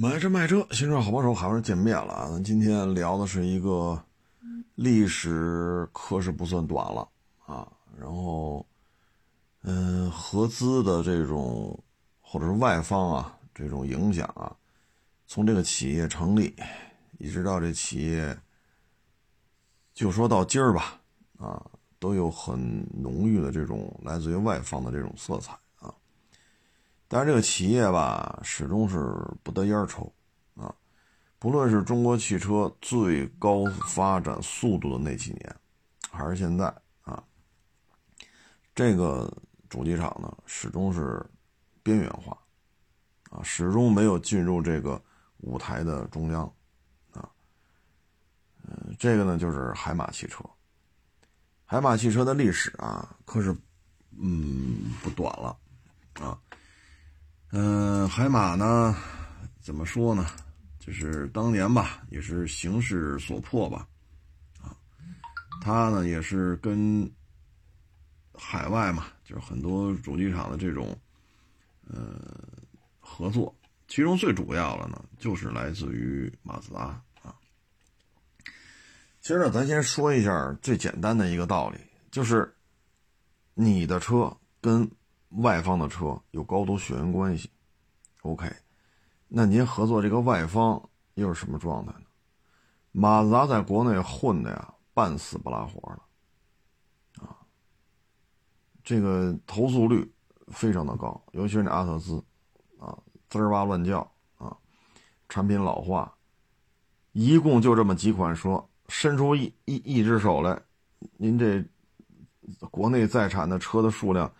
买车卖车，新车好帮手，好人见面了啊！咱今天聊的是一个历史，可是不算短了啊。然后，嗯，合资的这种或者是外方啊，这种影响啊，从这个企业成立一直到这企业，就说到今儿吧，啊，都有很浓郁的这种来自于外方的这种色彩。但是这个企业吧，始终是不得烟抽，啊，不论是中国汽车最高发展速度的那几年，还是现在啊，这个主机厂呢，始终是边缘化，啊，始终没有进入这个舞台的中央，啊，嗯，这个呢就是海马汽车，海马汽车的历史啊，可是嗯不短了，嗯，海马呢，怎么说呢？就是当年吧，也是形势所迫吧，啊，他呢也是跟海外嘛，就是很多主机厂的这种呃合作，其中最主要的呢，就是来自于马自达啊。其实呢，咱先说一下最简单的一个道理，就是你的车跟。外方的车有高度血缘关系，OK，那您合作这个外方又是什么状态呢？马自达在国内混的呀，半死不拉活的，啊，这个投诉率非常的高，尤其是那阿特兹，啊，滋儿哇乱叫啊，产品老化，一共就这么几款车，伸出一一一只手来，您这国内在产的车的数量。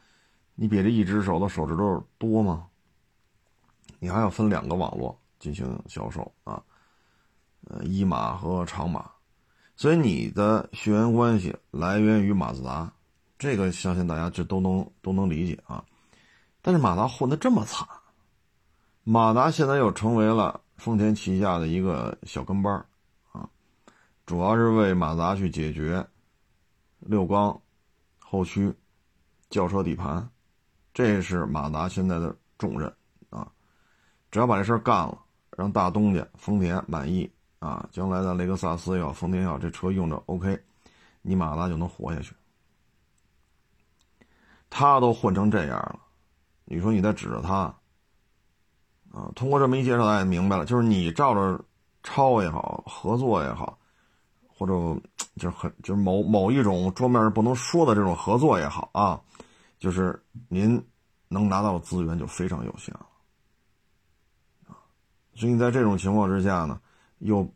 你比这一只手的手指头多吗？你还要分两个网络进行销售啊，呃，一码和长码，所以你的血缘关系来源于马自达，这个相信大家就都能都能理解啊。但是马达混的这么惨，马达现在又成为了丰田旗下的一个小跟班啊，主要是为马达去解决六缸、后驱、轿车底盘。这是马达现在的重任啊！只要把这事儿干了，让大东家丰田满意啊，将来的雷克萨斯也好，丰田也好，这车用着 OK，你马达就能活下去。他都混成这样了，你说你再指着他啊？通过这么一介绍，大家明白了，就是你照着抄也好，合作也好，或者就是很就是某某一种桌面不能说的这种合作也好啊。就是您能拿到的资源就非常有限了，所以在这种情况之下呢，又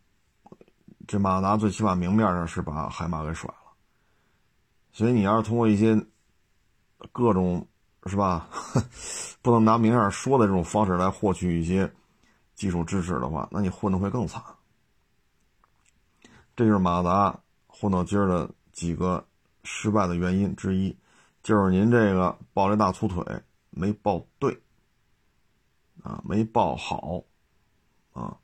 这马达最起码明面上是把海马给甩了，所以你要是通过一些各种是吧，不能拿明面说的这种方式来获取一些技术支持的话，那你混的会更惨。这就是马达混到今儿的几个失败的原因之一。就是您这个抱这大粗腿没抱对，啊，没抱好，啊，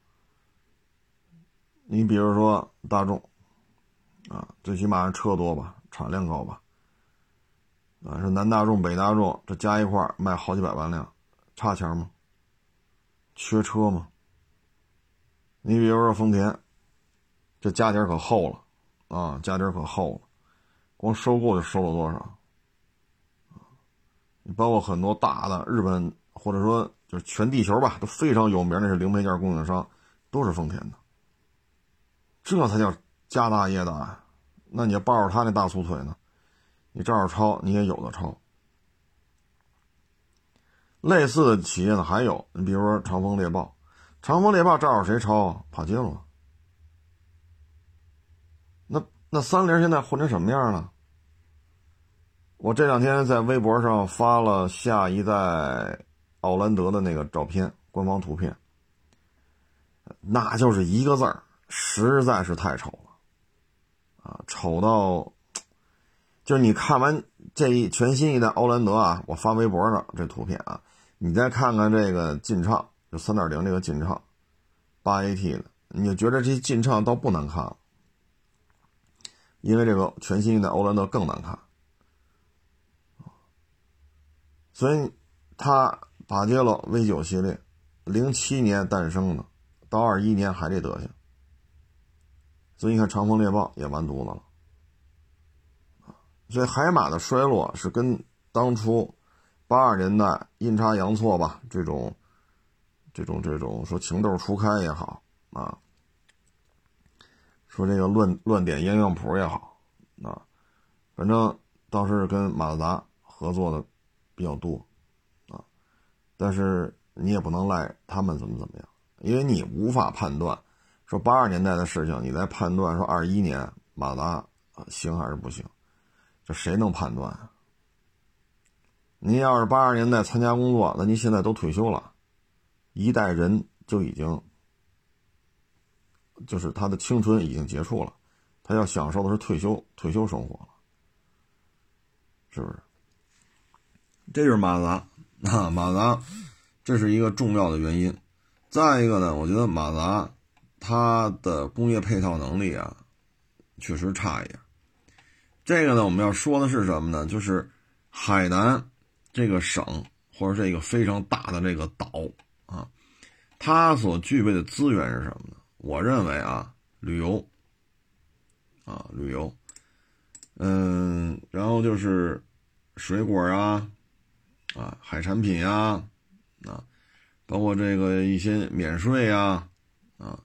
你比如说大众，啊，最起码车多吧，产量高吧，啊，是南大众、北大众，这加一块卖好几百万辆，差钱吗？缺车吗？你比如说丰田，这家底可厚了，啊，家底可厚了，光收购就收了多少？包括很多大的日本，或者说就是全地球吧，都非常有名的是零配件供应商，都是丰田的。这才叫家大业大。那你要抱着他那大粗腿呢？你照着抄，你也有的抄。类似的企业呢还有，你比如说长风猎豹，长风猎豹照着谁抄啊？帕杰罗。那那三菱现在混成什么样了？我这两天在微博上发了下一代奥兰德的那个照片，官方图片，那就是一个字儿，实在是太丑了，啊，丑到，就是你看完这一全新一代奥兰德啊，我发微博上这图片啊，你再看看这个劲畅，就三点零这个劲畅，八 AT 的，你就觉得这劲畅倒不难看了，因为这个全新一代奥兰德更难看。所以，他帕杰罗 V 九系列，零七年诞生的，到二一年还这德行。所以你看长风猎豹也完犊子了，所以海马的衰落是跟当初八二年代阴差阳错吧，这种这种这种说情窦初开也好啊，说这个乱乱点鸳鸯谱也好啊，反正倒是跟马自达合作的比较多啊，但是你也不能赖他们怎么怎么样，因为你无法判断。说八十年代的事情，你在判断说二一年马自达行还是不行，这谁能判断？您要是八十年代参加工作，那您现在都退休了，一代人就已经就是他的青春已经结束了，他要享受的是退休退休生活了，是不是？这就是马达啊，马达，这是一个重要的原因。再一个呢，我觉得马达。它的工业配套能力啊，确实差一点。这个呢，我们要说的是什么呢？就是海南这个省或者这个非常大的这个岛啊，它所具备的资源是什么呢？我认为啊，旅游啊，旅游，嗯，然后就是水果啊，啊，海产品啊，啊，包括这个一些免税啊，啊。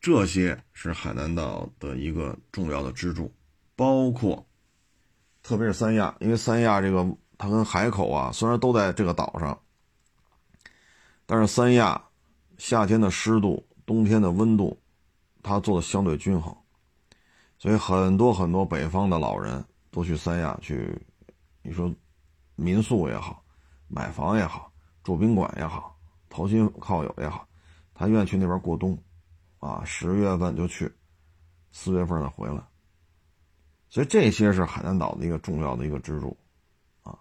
这些是海南岛的一个重要的支柱，包括，特别是三亚，因为三亚这个它跟海口啊，虽然都在这个岛上，但是三亚夏天的湿度、冬天的温度，它做的相对均衡，所以很多很多北方的老人都去三亚去，你说民宿也好，买房也好，住宾馆也好，投亲靠友也好，他愿意去那边过冬。啊，十月份就去，四月份再回来，所以这些是海南岛的一个重要的一个支柱，啊，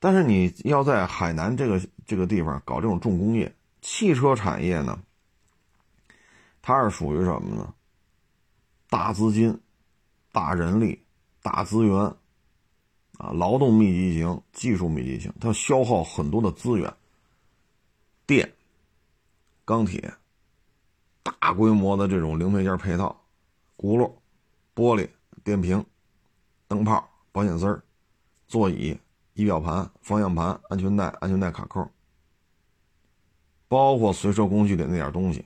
但是你要在海南这个这个地方搞这种重工业，汽车产业呢，它是属于什么呢？大资金、大人力、大资源，啊，劳动密集型、技术密集型，它消耗很多的资源，电、钢铁。大规模的这种零配件配套，轱辘、玻璃、电瓶、灯泡、保险丝儿、座椅、仪表盘、方向盘、安全带、安全带卡扣，包括随车工具的那点东西，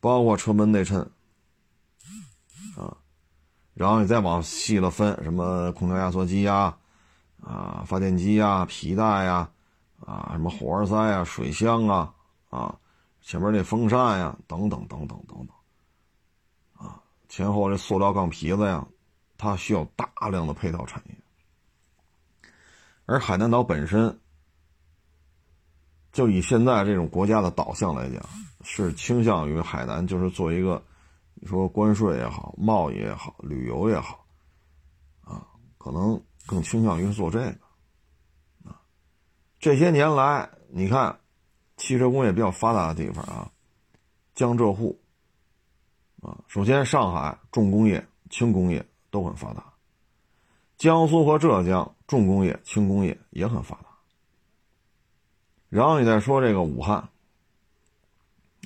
包括车门内衬，然后你再往细了分，什么空调压缩机呀，啊，发电机呀，皮带呀，啊，什么火花塞呀，水箱啊，啊。前面那风扇呀，等等等等等等，啊，前后这塑料钢皮子呀，它需要大量的配套产业。而海南岛本身，就以现在这种国家的导向来讲，是倾向于海南，就是做一个，你说关税也好，贸易也好，旅游也好，啊，可能更倾向于做这个，啊，这些年来，你看。汽车工业比较发达的地方啊，江浙沪啊，首先上海重工业、轻工业都很发达，江苏和浙江重工业、轻工业也很发达。然后你再说这个武汉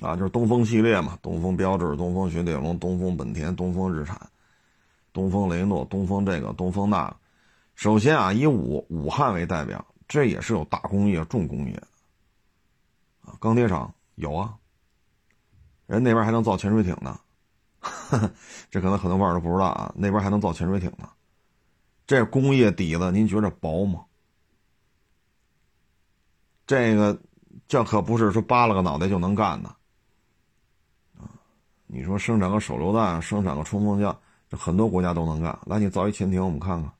啊，就是东风系列嘛，东风标致、东风雪铁龙、东风本田、东风日产、东风雷诺、东风这个、东风那。首先啊，以武武汉为代表，这也是有大工业、重工业。啊钢铁厂有啊，人那边还能造潜水艇呢，这可能很多网友都不知道啊。那边还能造潜水艇呢，这工业底子您觉着薄吗？这个这可不是说扒拉个脑袋就能干的！你说生产个手榴弹，生产个冲锋枪，这很多国家都能干。来，你造一潜艇，我们看看，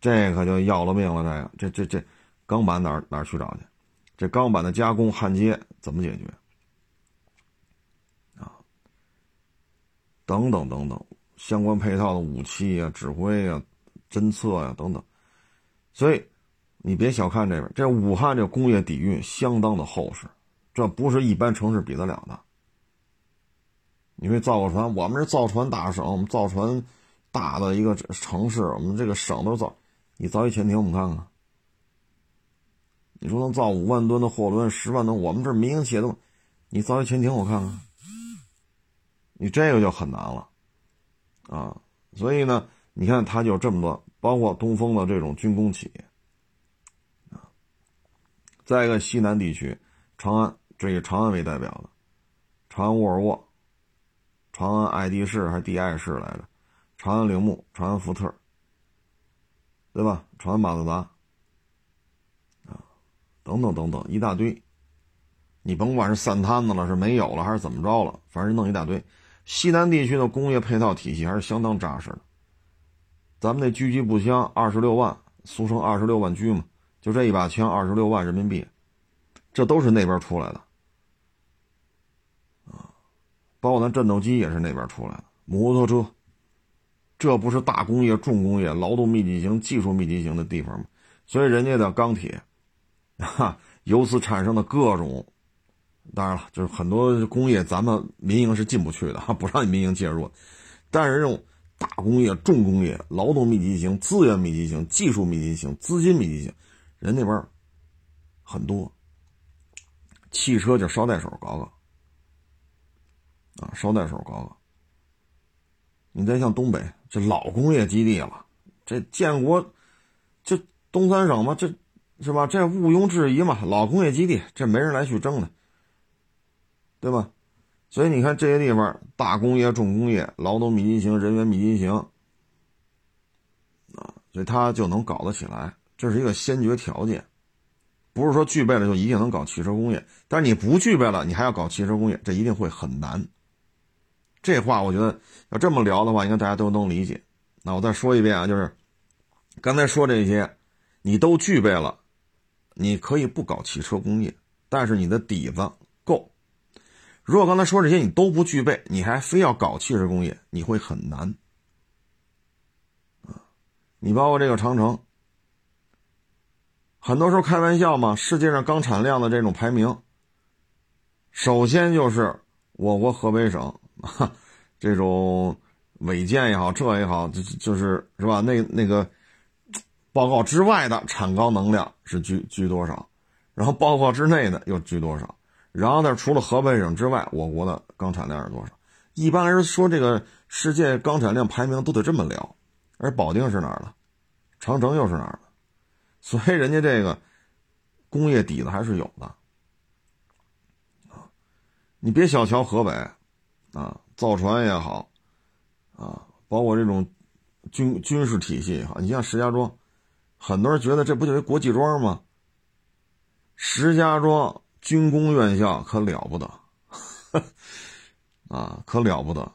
这可就要了命了。这个，这这这钢板哪哪去找去？这钢板的加工焊接怎么解决？啊，等等等等，相关配套的武器啊、指挥啊、侦测呀等等，所以你别小看这边，这武汉这工业底蕴相当的厚实，这不是一般城市比得了的。你会造个船，我们是造船大省，我们造船大的一个城市，我们这个省都造，你造一潜艇，我们看看。你说能造五万吨的货轮、十万吨，我们这民营企业都，你造一潜艇我看看，你这个就很难了，啊，所以呢，你看它就这么多，包括东风的这种军工企业，啊，再一个西南地区，长安，这以长安为代表的，长安沃尔沃，长安爱迪仕还是迪爱仕来着，长安铃木，长安福特，对吧？长安马自达。啊等等等等，一大堆，你甭管是散摊子了，是没有了，还是怎么着了，反正弄一大堆。西南地区的工业配套体系还是相当扎实的。咱们那狙击步枪二十六万，俗称二十六万狙嘛，就这一把枪二十六万人民币，这都是那边出来的啊。包括咱战斗机也是那边出来的，摩托车，这不是大工业、重工业、劳动密集型、技术密集型的地方吗？所以人家的钢铁。哈，由此产生的各种，当然了，就是很多工业，咱们民营是进不去的，哈，不让你民营介入。但是这种大工业、重工业、劳动密集型、资源密集型、技术密集型、资金密集型，人那边很多。汽车就捎带手搞搞，啊，捎带手搞搞。你再像东北，这老工业基地了，这建国，这东三省嘛，这。是吧？这毋庸置疑嘛，老工业基地，这没人来去争的，对吧？所以你看这些地方，大工业、重工业、劳动密集型、人员密集型，啊，所以它就能搞得起来，这是一个先决条件，不是说具备了就一定能搞汽车工业。但是你不具备了，你还要搞汽车工业，这一定会很难。这话我觉得要这么聊的话，应该大家都能理解。那我再说一遍啊，就是刚才说这些，你都具备了。你可以不搞汽车工业，但是你的底子够。如果刚才说这些你都不具备，你还非要搞汽车工业，你会很难。你包括这个长城，很多时候开玩笑嘛，世界上钢产量的这种排名，首先就是我国河北省，哈 这种违建也好，这也好，就就是是吧？那那个。报告之外的产钢能量是居居多少，然后报告之内的又居多少，然后呢，除了河北省之外，我国的钢产量是多少？一般来说，这个世界钢产量排名都得这么聊。而保定是哪儿的？长城又是哪儿的？所以人家这个工业底子还是有的啊！你别小瞧河北啊，造船也好啊，包括这种军军事体系也好，你像石家庄。很多人觉得这不就是国际庄吗？石家庄军工院校可了不得，啊，可了不得！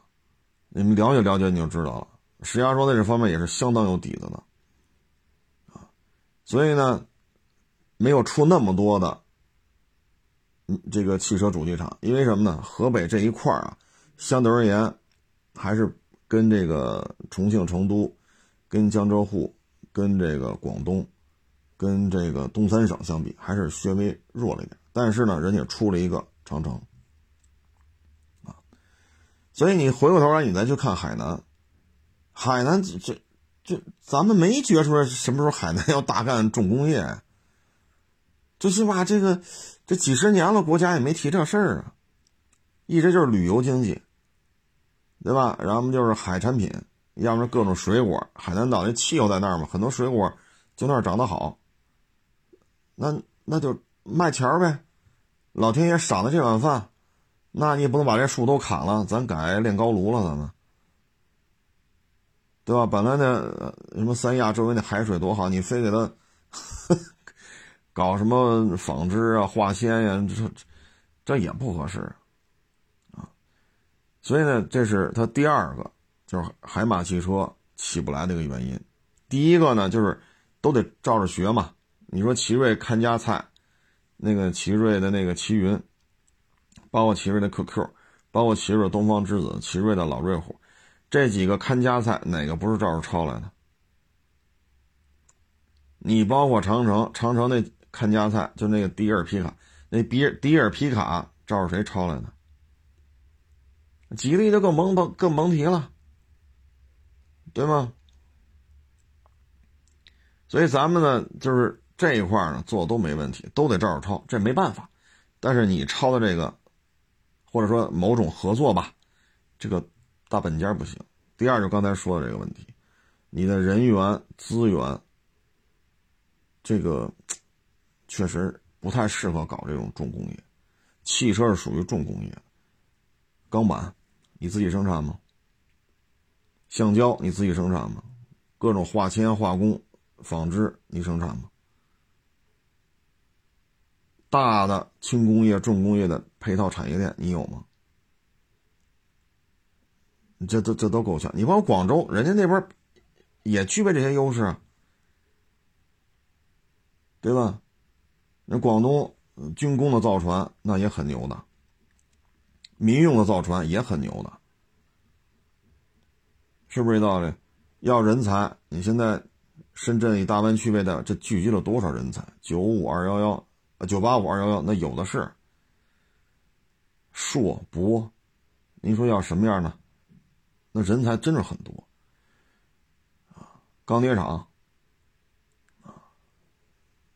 你们了解了解你就知道了。石家庄在这方面也是相当有底子的，啊，所以呢，没有出那么多的嗯，这个汽车主机厂，因为什么呢？河北这一块啊，相对而言，还是跟这个重庆、成都、跟江浙沪。跟这个广东，跟这个东三省相比，还是稍微弱了一点。但是呢，人家出了一个长城，啊，所以你回过头来，你再去看海南，海南这这这，咱们没觉出来什么时候海南要大干重工业，最起码这个这几十年了，国家也没提这事儿啊，一直就是旅游经济，对吧？然后就是海产品。要么是各种水果，海南岛那气候在那儿嘛，很多水果就那儿长得好，那那就卖钱儿呗。老天爷赏的这碗饭，那你也不能把这树都砍了，咱改炼高炉了，咱们，对吧？本来那什么三亚周围那海水多好，你非给它 搞什么纺织啊、化纤呀，这这也不合适。所以呢，这是他第二个。就是海马汽车起不来的一个原因，第一个呢，就是都得照着学嘛。你说奇瑞看家菜，那个奇瑞的那个奇云，包括奇瑞的 QQ，包括奇瑞东方之子、奇瑞的老瑞虎，这几个看家菜哪个不是照着抄来的？你包括长城，长城那看家菜就那个迪尔皮卡，那迪迪尔皮卡照着谁抄来的？吉利就更甭甭更甭提了。对吗？所以咱们呢，就是这。一块呢做的都没问题，都得照着抄，这没办法。但是你抄的这个，或者说某种合作吧，这个大本家不行。第二就刚才说的这个问题，你的人员资源，这个确实不太适合搞这种重工业。汽车是属于重工业，钢板你自己生产吗？橡胶你自己生产吗？各种化纤、化工、纺织你生产吗？大的轻工业、重工业的配套产业链你有吗？这都这都够呛。你包括广州，人家那边也具备这些优势，对吧？那广东军工的造船那也很牛的，民用的造船也很牛的，是不是这道理？要人才，你现在深圳以大湾区为代，这聚集了多少人才？九五二幺幺，九八五二幺幺，那有的是。硕博，您说要什么样的？那人才真是很多，啊，钢铁厂，啊，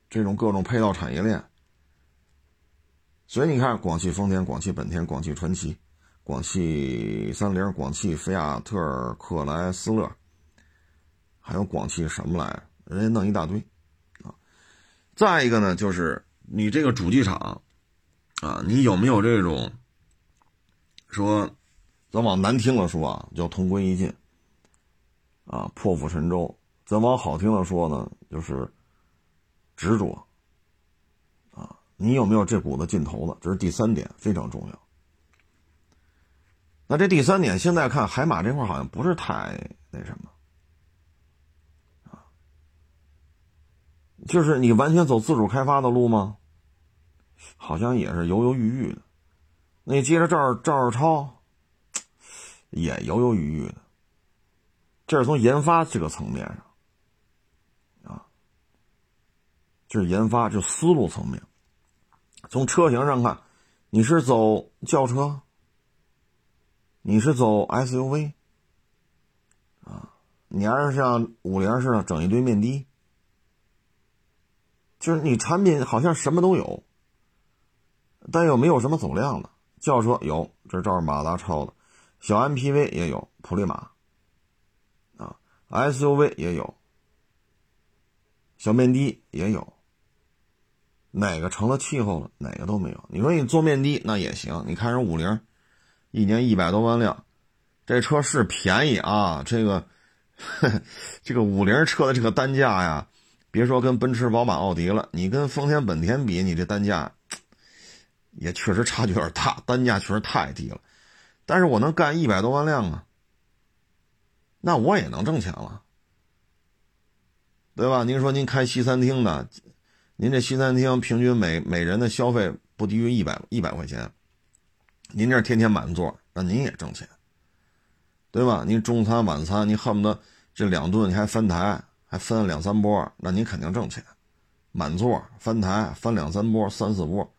这种各种配套产业链，所以你看，广汽丰田、广汽本田、广汽传祺、广汽三菱、广汽菲亚特克莱斯勒，还有广汽什么来，人家弄一大堆，啊，再一个呢，就是你这个主机厂，啊，你有没有这种说？咱往难听了说啊，叫同归于尽，啊，破釜沉舟；咱往好听了说呢，就是执着，你有没有这股子劲头子？这是第三点，非常重要。那这第三点，现在看海马这块好像不是太那什么，啊，就是你完全走自主开发的路吗？好像也是犹犹豫豫的。那接着这儿照着抄。也犹犹豫豫的，这是从研发这个层面上，啊，这是研发，就思路层面。从车型上看，你是走轿车，你是走 SUV，啊，你还是像五菱似的整一堆面的，就是你产品好像什么都有，但又没有什么走量的。轿车有，这照着马达抄的。小 MPV 也有普利马，啊，SUV 也有，小面的也有，哪个成了气候了？哪个都没有。你说你做面的那也行，你看人五菱，一年一百多万辆，这车是便宜啊。这个，这个五菱车的这个单价呀，别说跟奔驰、宝马、奥迪了，你跟丰田、本田比，你这单价也确实差距有点大，单价确实太低了。但是我能干一百多万辆啊，那我也能挣钱了，对吧？您说您开西餐厅的，您这西餐厅平均每每人的消费不低于一百一百块钱，您这天天满座，那您也挣钱，对吧？您中餐晚餐，您恨不得这两顿你还翻台，还分两三波，那您肯定挣钱，满座翻台翻两三波三四波。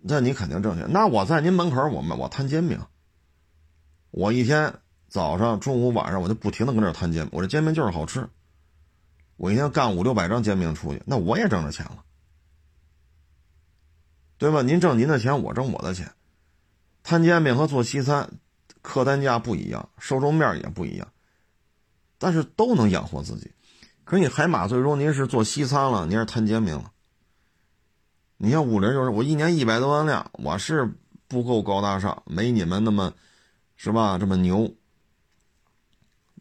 那你肯定挣钱。那我在您门口，我我摊煎饼，我一天早上、中午、晚上，我就不停的搁那摊煎饼。我这煎饼就是好吃。我一天干五六百张煎饼出去，那我也挣着钱了，对吧？您挣您的钱，我挣我的钱。摊煎饼和做西餐，客单价不一样，受众面也不一样，但是都能养活自己。可是你海马最终您是做西餐了，您是摊煎饼了。你像五菱就是我一年一百多万辆，我是不够高大上，没你们那么，是吧？这么牛。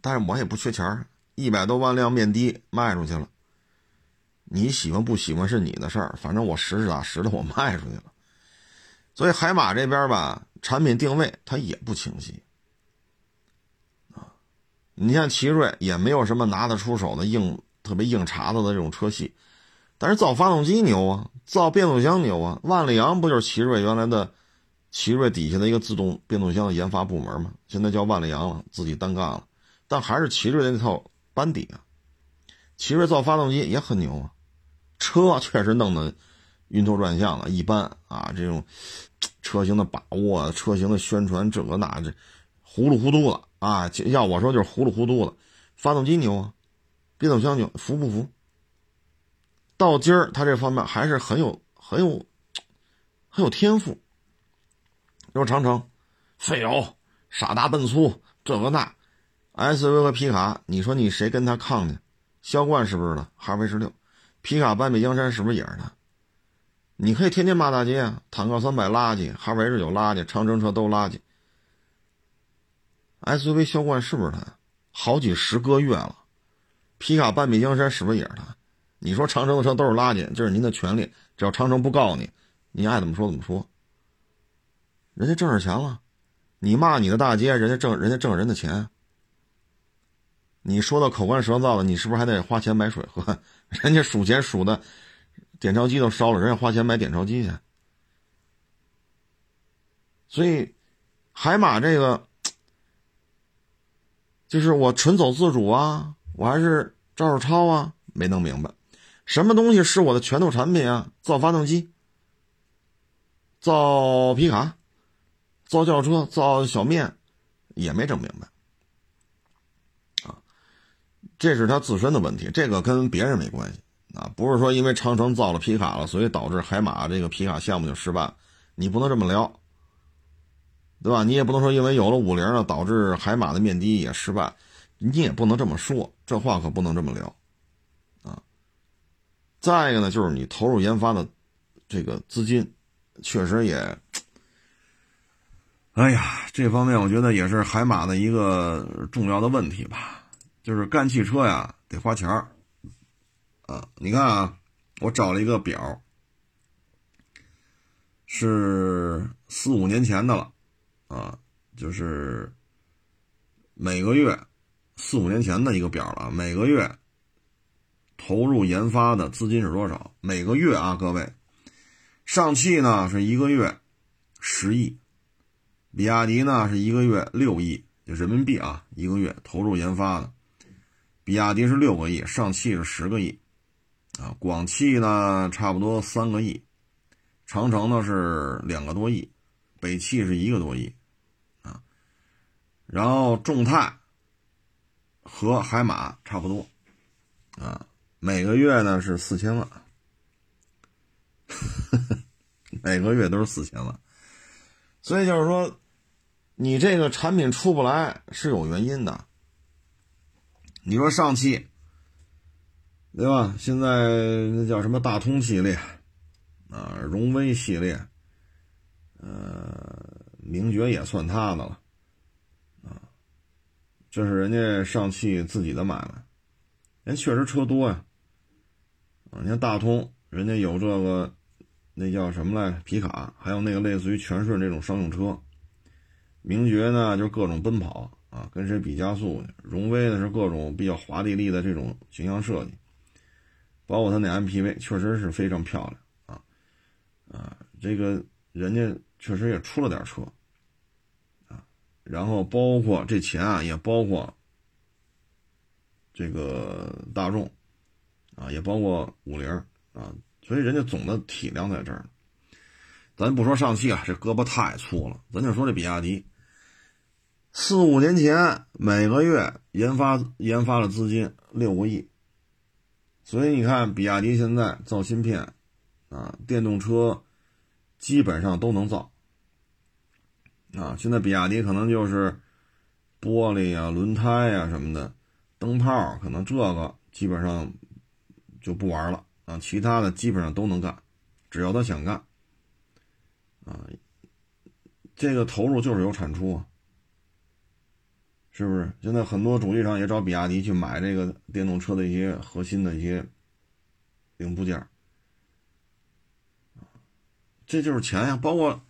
但是我也不缺钱一百多万辆面的卖出去了。你喜欢不喜欢是你的事儿，反正我实实打实的我卖出去了。所以海马这边吧，产品定位它也不清晰啊。你像奇瑞也没有什么拿得出手的硬、特别硬茬子的这种车系。但是造发动机牛啊，造变速箱牛啊。万里扬不就是奇瑞原来的，奇瑞底下的一个自动变速箱的研发部门吗？现在叫万里扬了，自己单干了，但还是奇瑞那套班底啊。奇瑞造发动机也很牛啊，车确实弄得晕头转向了，一般啊。这种车型的把握、车型的宣传，这个那这糊里糊涂的啊。要我说就是糊里糊涂的。发动机牛啊，变速箱牛，服不服？到今儿他这方面还是很有很有很有天赋。你说长城，费油、傻大笨粗，这个那，SUV 和皮卡，你说你谁跟他抗呢？销冠是不是的？哈弗 H 六，皮卡半壁江山是不是也是他？你可以天天骂大街啊，坦克三百垃圾，哈弗 H 九垃圾，长城车都垃圾。SUV 销冠是不是他？好几十个月了，皮卡半壁江山是不是也是他？你说长城的车都是垃圾，这是您的权利，只要长城不告你，你爱怎么说怎么说。人家挣着钱了，你骂你的大街，人家挣人家挣人的钱。你说的口干舌燥的，你是不是还得花钱买水喝？人家数钱数的，点钞机都烧了，人家花钱买点钞机去。所以，海马这个，就是我纯走自主啊，我还是照着抄啊，没弄明白。什么东西是我的拳头产品啊？造发动机，造皮卡，造轿车，造小面，也没整明白。这是他自身的问题，这个跟别人没关系啊，不是说因为长城造了皮卡了，所以导致海马这个皮卡项目就失败，你不能这么聊，对吧？你也不能说因为有了五菱了，导致海马的面的也失败，你也不能这么说，这话可不能这么聊啊。再一个呢，就是你投入研发的这个资金，确实也，哎呀，这方面我觉得也是海马的一个重要的问题吧。就是干汽车呀，得花钱儿啊。你看啊，我找了一个表，是四五年前的了啊，就是每个月四五年前的一个表了，每个月。投入研发的资金是多少？每个月啊，各位，上汽呢是一个月十亿，比亚迪呢是一个月六亿，就人民币啊，一个月投入研发的，比亚迪是六个亿，上汽是十个亿，啊，广汽呢差不多三个亿，长城呢是两个多亿，北汽是一个多亿，啊，然后众泰和海马差不多，啊。每个月呢是四千万，每个月都是四千万，所以就是说，你这个产品出不来是有原因的。你说上汽，对吧？现在那叫什么大通系列啊，荣威系列，呃，名爵也算他的了，啊，这是人家上汽自己的买卖，人确实车多呀。啊，你看大通，人家有这个，那叫什么来？皮卡，还有那个类似于全顺这种商用车。名爵呢，就是各种奔跑啊，跟谁比加速。荣威呢，是各种比较华丽丽的这种形象设计，包括它那 MPV，确实是非常漂亮啊啊，这个人家确实也出了点车啊，然后包括这钱啊，也包括这个大众。啊，也包括五菱啊，所以人家总的体量在这儿。咱不说上汽啊，这胳膊太粗了。咱就说这比亚迪，四五年前每个月研发研发的资金六个亿，所以你看比亚迪现在造芯片啊，电动车基本上都能造啊。现在比亚迪可能就是玻璃啊、轮胎啊什么的，灯泡可能这个基本上。就不玩了啊！其他的基本上都能干，只要他想干啊。这个投入就是有产出啊，是不是？现在很多主机厂也找比亚迪去买这个电动车的一些核心的一些零部件这就是钱呀。包括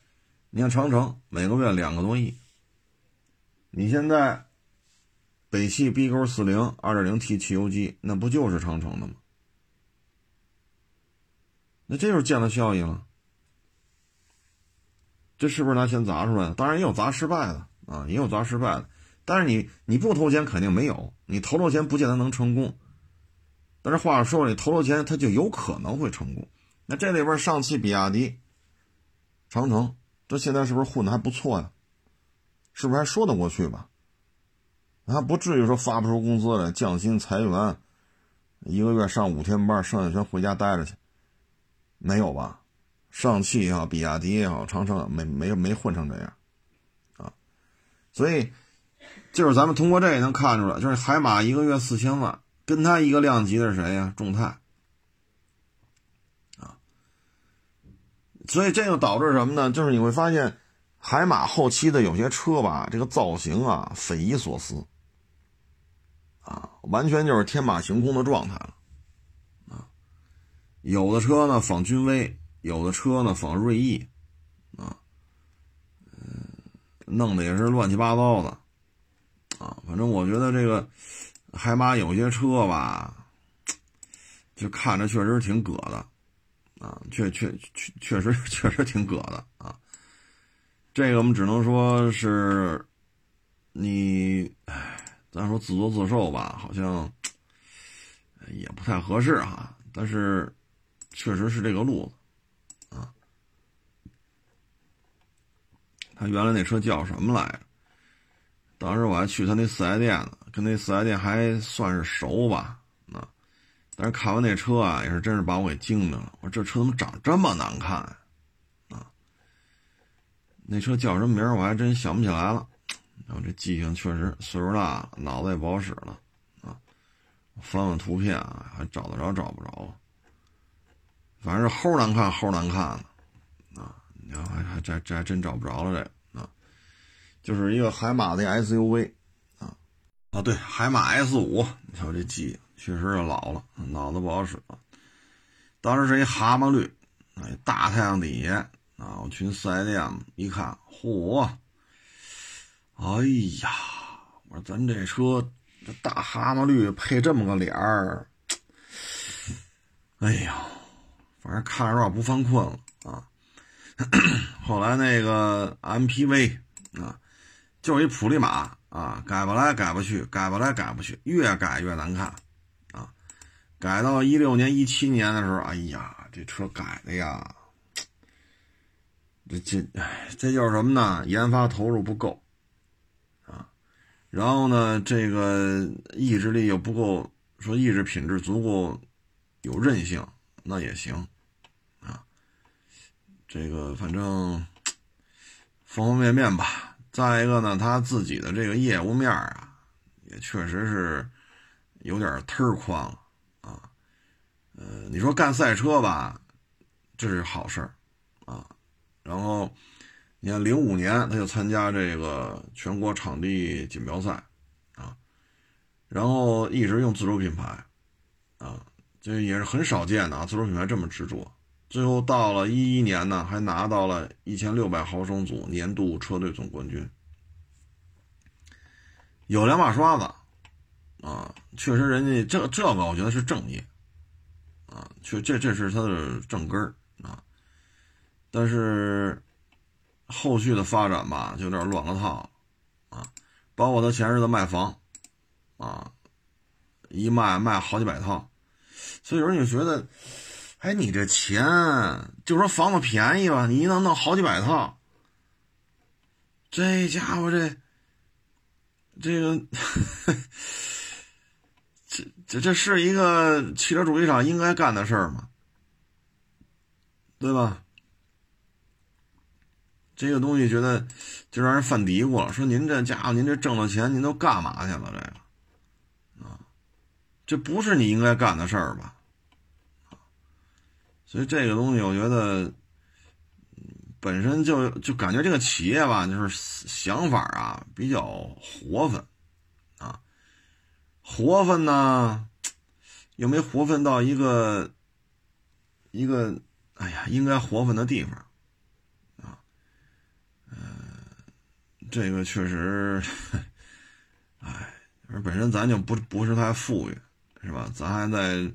你看长城每个月两个多亿，你现在北汽 B 勾四零二点零 T 汽油机，那不就是长城的吗？那这就是见了效益了，这是不是拿钱砸出来的？当然也有砸失败的啊，也有砸失败的。但是你你不投钱肯定没有，你投了钱不见得能成功。但是话说，你投了钱，它就有可能会成功。那这里边上汽、比亚迪、长城，这现在是不是混的还不错呀？是不是还说得过去吧？还不至于说发不出工资来、降薪、裁员，一个月上五天班，剩下全回家待着去，没有吧？上汽也好，比亚迪也好，长城没没没混成这样，啊，所以就是咱们通过这也能看出来，就是海马一个月四千万，跟他一个量级的是谁呀？众泰，啊，所以这就导致什么呢？就是你会发现，海马后期的有些车吧，这个造型啊，匪夷所思。啊，完全就是天马行空的状态了，啊，有的车呢仿君威，有的车呢仿锐意，啊，嗯，弄得也是乱七八糟的，啊，反正我觉得这个海马有些车吧，就看着确实挺葛的，啊，确确确确实确实挺葛的啊，这个我们只能说是你，唉。咱说自作自受吧，好像也不太合适哈。但是，确实是这个路子啊。他原来那车叫什么来着？当时我还去他那四 S 店呢，跟那四 S 店还算是熟吧。啊，但是看完那车啊，也是真是把我给惊着了。我说这车怎么长这么难看啊？那车叫什么名我还真想不起来了。然后这记性确实岁数大了，脑子也不好使了，啊，翻翻图片啊，还找得着找不着，反正是齁难看齁难看的，啊，你看还还这这还真找不着了这，就是一个海马的 SUV，啊，啊对，海马 S 五，你瞧这记忆确实是老了，脑子不好使了，当时是一蛤蟆绿，哎，大太阳底下，啊，我去四 S 店一看，嚯！哎呀，我说咱这车这大蛤蟆绿配这么个脸儿，哎呀，反正看着有点不犯困了啊。后来那个 MPV 啊，就一普利马啊，改不来改不去，改不来改不去，越改越难看啊。改到一六年、一七年的时候，哎呀，这车改的呀，这这哎，这就是什么呢？研发投入不够啊。然后呢，这个意志力又不够，说意志品质足够有韧性，那也行啊。这个反正方方面面吧。再一个呢，他自己的这个业务面啊，也确实是有点忒宽了啊。呃，你说干赛车吧，这是好事儿啊。然后。你看，零五年他就参加这个全国场地锦标赛，啊，然后一直用自主品牌，啊，这也是很少见的啊，自主品牌这么执着。最后到了一一年呢，还拿到了一千六百毫升组年度车队总冠军，有两把刷子，啊，确实人家这这个我觉得是正业，啊，确这这是他的正根儿啊，但是。后续的发展吧，就有点乱了套，啊，包括他前日子卖房，啊，一卖卖好几百套，所以有人就觉得，哎，你这钱，就说房子便宜吧，你一弄弄好几百套，这家伙这，这个，这这这是一个汽车主机厂应该干的事儿吗？对吧？这个东西觉得就让人犯嘀咕了，说您这家伙，您这挣了钱，您都干嘛去了？这个啊，这不是你应该干的事儿吧？所以这个东西，我觉得本身就就感觉这个企业吧，就是想法啊比较活泛啊，活泛呢又没活泛到一个一个哎呀应该活泛的地方。啊，嗯这个确实，哎，本身咱就不不是太富裕，是吧？咱还在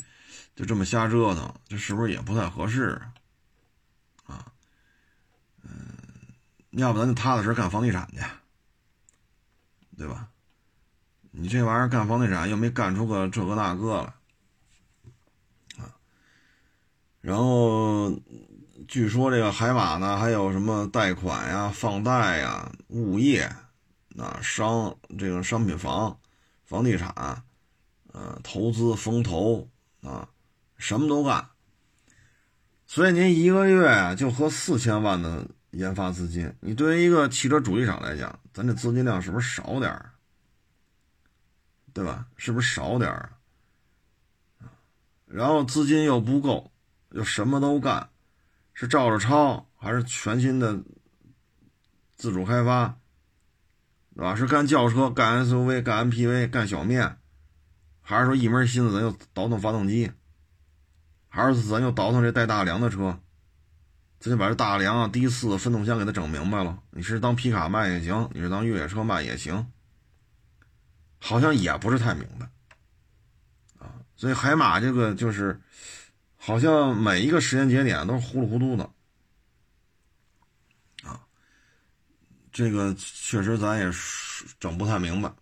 就这么瞎折腾，这是不是也不太合适啊？嗯，要不咱就踏踏实实干房地产去，对吧？你这玩意儿干房地产又没干出个这个那个来，啊，然后。据说这个海马呢，还有什么贷款呀、放贷呀、物业，啊商这个商品房、房地产，呃投资风投啊，什么都干。所以您一个月就合四千万的研发资金，你对于一个汽车主机厂来讲，咱这资金量是不是少点儿？对吧？是不是少点儿？然后资金又不够，又什么都干，是照着抄还是全新的自主开发？对吧？是干轿车、干 SUV、干 MPV、干小面，还是说一门心思咱就倒腾发动机？还是咱又倒腾这带大梁的车？咱就把这大梁啊、低四分动箱给它整明白了。你是当皮卡卖也行，你是当越野车卖也行，好像也不是太明白啊。所以海马这个就是，好像每一个时间节点都是糊里糊涂的啊。这个确实咱也整不太明白，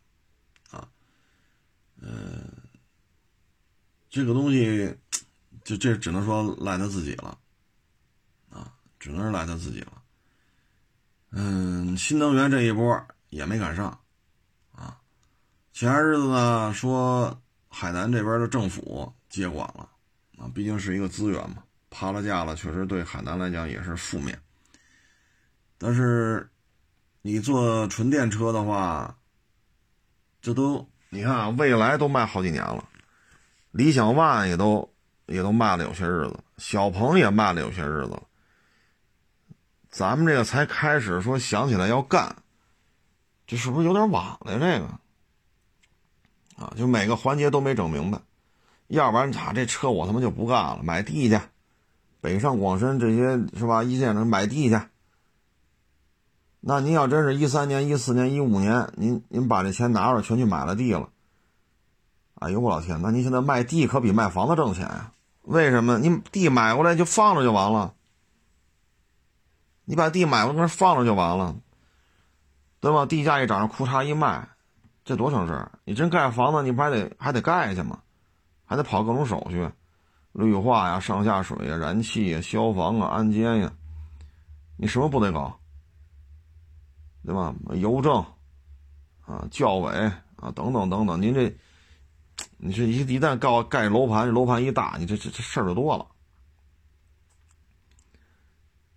啊，嗯，这个东西就这只能说赖他自己了，啊，只能是赖他自己了。嗯，新能源这一波也没赶上，啊，前些日子呢说海南这边的政府接管了，啊，毕竟是一个资源嘛，趴了架了，确实对海南来讲也是负面，但是。你做纯电车的话，这都你看啊，蔚来都卖好几年了，理想 ONE 也都也都卖了有些日子，小鹏也卖了有些日子。咱们这个才开始说想起来要干，这是不是有点晚了？这个啊，就每个环节都没整明白，要不然啊，这车我他妈就不干了，买地去，北上广深这些是吧？一线城市买地去。那您要真是一三年、一四年、一五年，您您把这钱拿出来全去买了地了，哎呦我老天！那您现在卖地可比卖房子挣钱呀？为什么？你地买过来就放着就完了，你把地买过来放着就完了，对吧？地价一涨，裤衩一卖，这多省事你真盖房子，你不还得还得盖去吗？还得跑各种手续，绿化呀、上下水呀、燃气呀、消防啊、安监呀，你什么不得搞？对吧？邮政啊，教委啊，等等等等，您这，你这一一旦告盖楼盘，这楼盘一大，你这这这事儿就多了。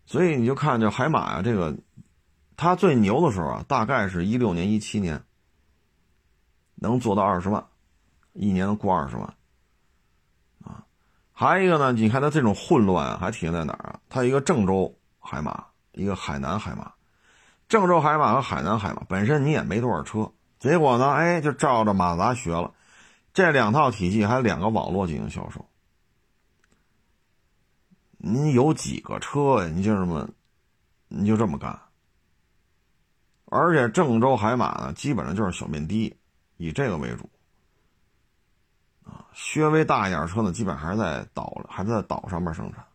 所以你就看这海马啊，这个它最牛的时候啊，大概是一六年、一七年，能做到二十万，一年能过二十万。啊，还有一个呢，你看它这种混乱，还体现在哪儿啊？它一个郑州海马，一个海南海马。郑州海马和海南海马本身你也没多少车，结果呢，哎，就照着马自达学了，这两套体系还两个网络进行销售。你有几个车呀？你就这么，你就这么干。而且郑州海马呢，基本上就是小面的，以这个为主。啊，稍微大一点车呢，基本还是在岛，还是在岛上面生产。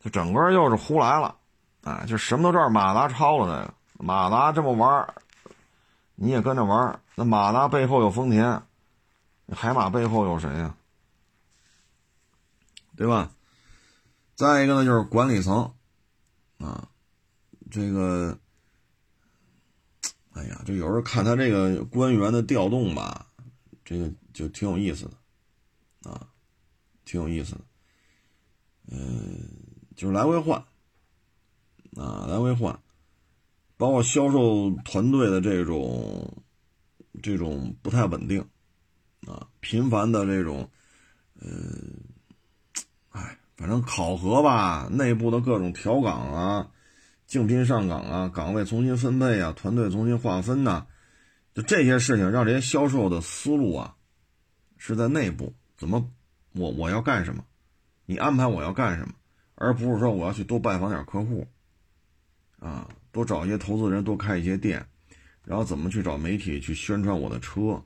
就整个又是胡来了。啊，就什么都这马达抄了那个，马达这么玩你也跟着玩那马达背后有丰田，海马背后有谁呀？对吧？再一个呢，就是管理层啊，这个，哎呀，这有时候看他这个官员的调动吧，这个就挺有意思的啊，挺有意思的，嗯，就是来回换。啊，来回换，包括销售团队的这种这种不太稳定，频繁的这种，呃，哎，反正考核吧，内部的各种调岗啊，竞聘上岗啊，岗位重新分配啊，团队重新划分呐，就这些事情，让这些销售的思路啊，是在内部怎么，我我要干什么，你安排我要干什么，而不是说我要去多拜访点客户。啊，多找一些投资人，多开一些店，然后怎么去找媒体去宣传我的车，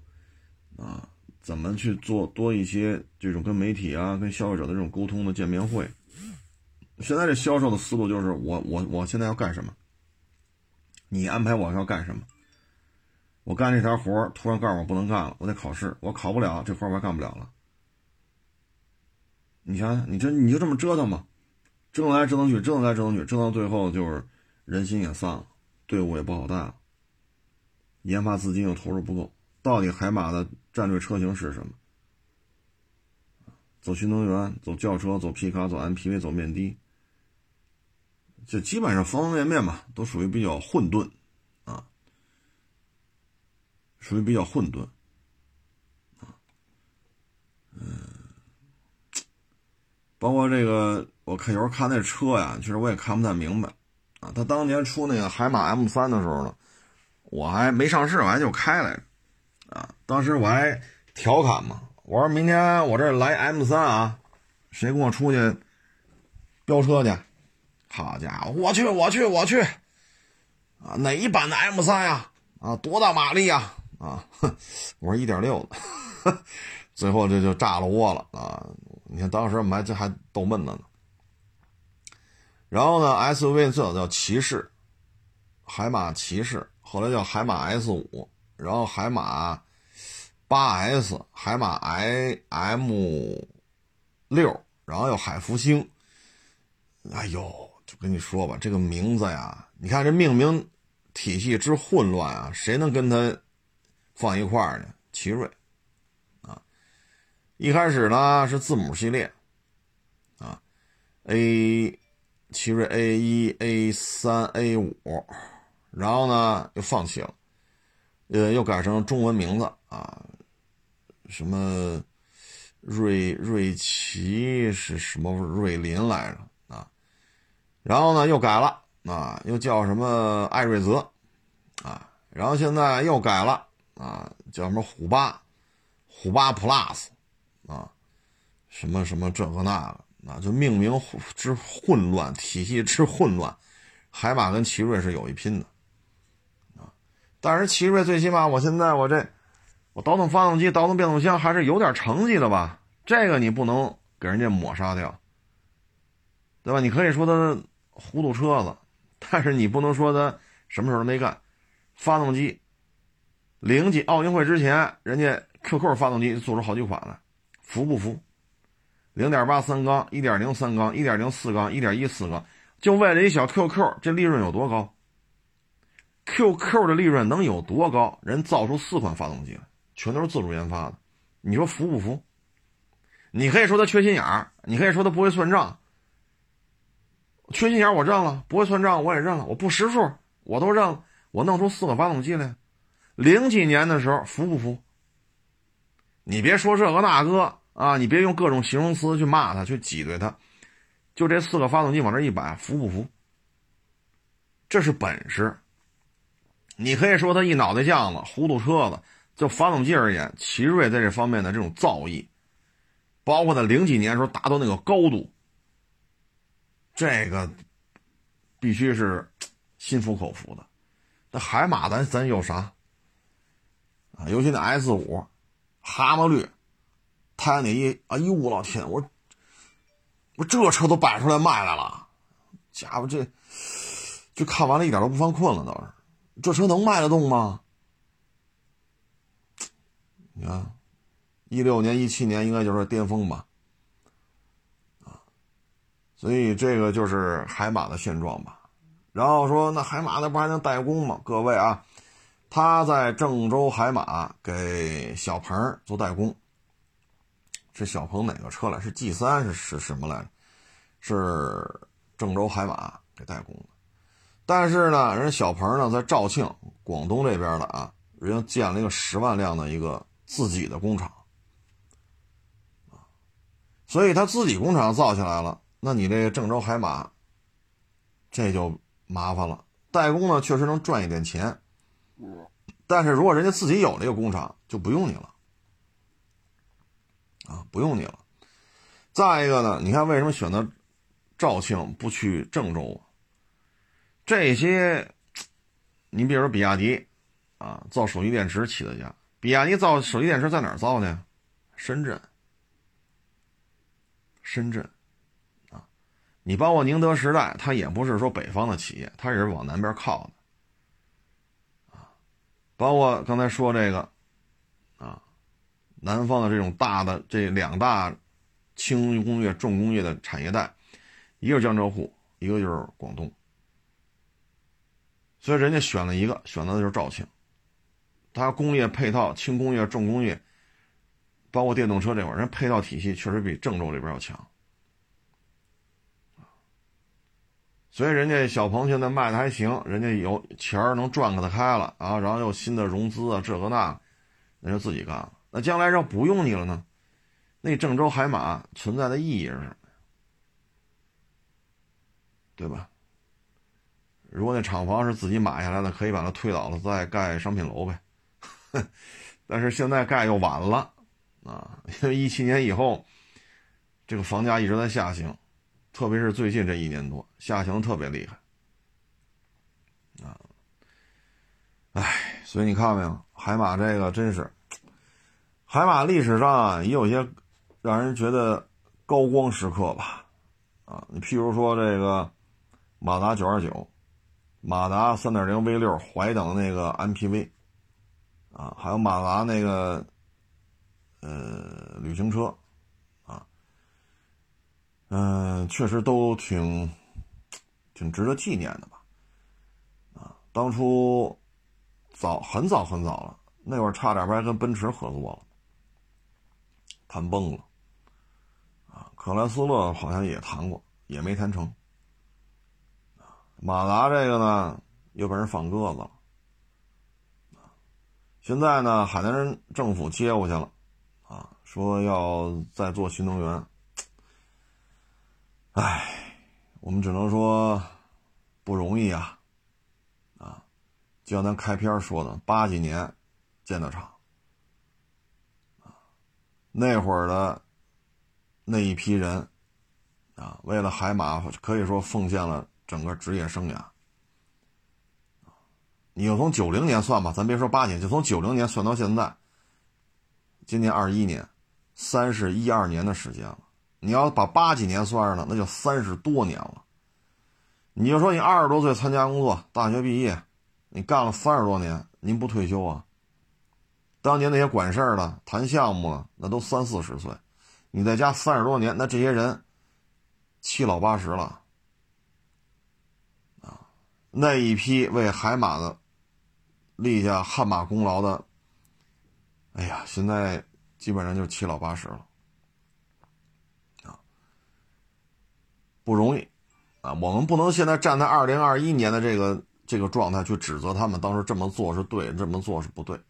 啊，怎么去做多一些这种跟媒体啊、跟消费者的这种沟通的见面会。现在这销售的思路就是，我我我现在要干什么？你安排我要干什么？我干这条活突然告诉我不能干了，我得考试，我考不了这活我还干不了了。你想想，你这你就这么折腾吧，折腾来折腾去，折腾来折腾去，折腾到最后就是。人心也散了，队伍也不好带了，研发资金又投入不够，到底海马的战略车型是什么？走新能源，走轿车，走皮卡，走 MPV，走面的，就基本上方方面面吧，都属于比较混沌，啊，属于比较混沌，啊，嗯，包括这个，我看有时候看那车呀，其实我也看不太明白，啊，他当年出那个海马 M 三的时候呢，我还没上市，我还就开来着，啊，当时我还调侃嘛。我说明天我这来 M 三啊，谁跟我出去飙车去？好家伙，我去，我去，我去！啊，哪一版的 M 三呀？啊，多大马力呀？啊，我说一点六的，最后这就炸了窝了啊！你看当时我们还这还逗闷子呢。然后呢，SUV 最早叫骑士，海马骑士，后来叫海马 S 五，然后海马。八 S 海马 i M 六，然后又海福星，哎呦，就跟你说吧，这个名字呀，你看这命名体系之混乱啊，谁能跟他放一块儿呢？奇瑞啊，一开始呢是字母系列啊，A 奇瑞 A 一 A 三 A 五，然后呢又放弃了，呃，又改成中文名字啊。什么瑞瑞奇是什么瑞林来着啊？然后呢又改了啊，又叫什么艾瑞泽啊？然后现在又改了啊，叫什么虎八虎八 Plus 啊？什么什么这个那个啊？就命名之混乱，体系之混乱，海马跟奇瑞是有一拼的。但是奇瑞最起码我现在我这。我倒腾发动机、倒腾变速箱还是有点成绩的吧？这个你不能给人家抹杀掉，对吧？你可以说他糊涂车子，但是你不能说他什么事都没干。发动机，零几奥运会之前，人家 QQ 发动机做出好几款来，服不服？零点八三缸、一点零三缸、一点零四缸、一点一四缸，就为了一小 QQ，这利润有多高？QQ 的利润能有多高？人造出四款发动机来。全都是自主研发的，你说服不服？你可以说他缺心眼儿，你可以说他不会算账。缺心眼儿我认了，不会算账我也认了，我不识数我都认了。我弄出四个发动机来，零几年的时候服不服？你别说这个那个啊，你别用各种形容词去骂他，去挤兑他，就这四个发动机往这一摆，服不服？这是本事。你可以说他一脑袋浆子，糊涂车子。就发动机而言，奇瑞在这方面的这种造诣，包括在零几年时候达到那个高度，这个必须是心服口服的。那海马咱咱有啥啊？尤其那 S 五，蛤蟆绿，太阳一，哎呦我老天，我我这车都摆出来卖来了，家伙这就看完了一点都不犯困了，倒是，这车能卖得动吗？你看，一六年、一七年应该就是巅峰吧，啊，所以这个就是海马的现状吧。然后说，那海马那不还能代工吗？各位啊，他在郑州海马给小鹏做代工。这小鹏哪个车来？是 G 三是是什么来着？是郑州海马给代工。但是呢，人小鹏呢在肇庆广东这边的啊，人家建了一个十万辆的一个。自己的工厂，所以他自己工厂造起来了，那你这个郑州海马，这就麻烦了。代工呢，确实能赚一点钱，但是如果人家自己有这个工厂，就不用你了，啊，不用你了。再一个呢，你看为什么选择肇庆不去郑州？这些，你比如说比亚迪，啊，造手机电池起的家。比亚迪造手机电池在哪儿造的？深圳，深圳，啊，你包括宁德时代，它也不是说北方的企业，它也是往南边靠的，啊，包括刚才说这个，啊，南方的这种大的这两大轻工业、重工业的产业带，一个是江浙沪，一个就是广东，所以人家选了一个，选择的就是肇庆。它工业配套、轻工业、重工业，包括电动车这块，人配套体系确实比郑州这边要强。所以人家小鹏现在卖的还行，人家有钱儿能赚给他开了啊，然后又新的融资啊，这个那，那就自己干了。那将来要不用你了呢？那郑州海马存在的意义是什么？对吧？如果那厂房是自己买下来的，可以把它推倒了，再盖商品楼呗。但是现在盖又晚了啊，因为一七年以后，这个房价一直在下行。特别是最近这一年多，下行特别厉害，啊，哎，所以你看到没有，海马这个真是，海马历史上啊也有些让人觉得高光时刻吧，啊，你譬如说这个马达九二九，马达三点零 V 六怀等那个 MPV，啊，还有马达那个呃旅行车。啊嗯，确实都挺，挺值得纪念的吧？啊，当初早很早很早了，那会儿差点还跟奔驰合作了，谈崩了。啊，克莱斯勒好像也谈过，也没谈成。马达这个呢，又被人放鸽子了。现在呢，海南人政府接过去了，啊，说要再做新能源。唉，我们只能说不容易啊，啊，就像咱开篇说的，八几年建的厂，啊，那会儿的那一批人，啊，为了海马可以说奉献了整个职业生涯，你就从九零年算吧，咱别说八年，就从九零年算到现在，今年二一年，三十一二年的时间了。你要把八几年算上呢，那就三十多年了。你就说你二十多岁参加工作，大学毕业，你干了三十多年，您不退休啊？当年那些管事儿的、谈项目的，那都三四十岁，你再加三十多年，那这些人七老八十了！那一批为海马的立下汗马功劳的，哎呀，现在基本上就七老八十了。啊不容易，啊，我们不能现在站在二零二一年的这个这个状态去指责他们当时这么做是对，这么做是不对。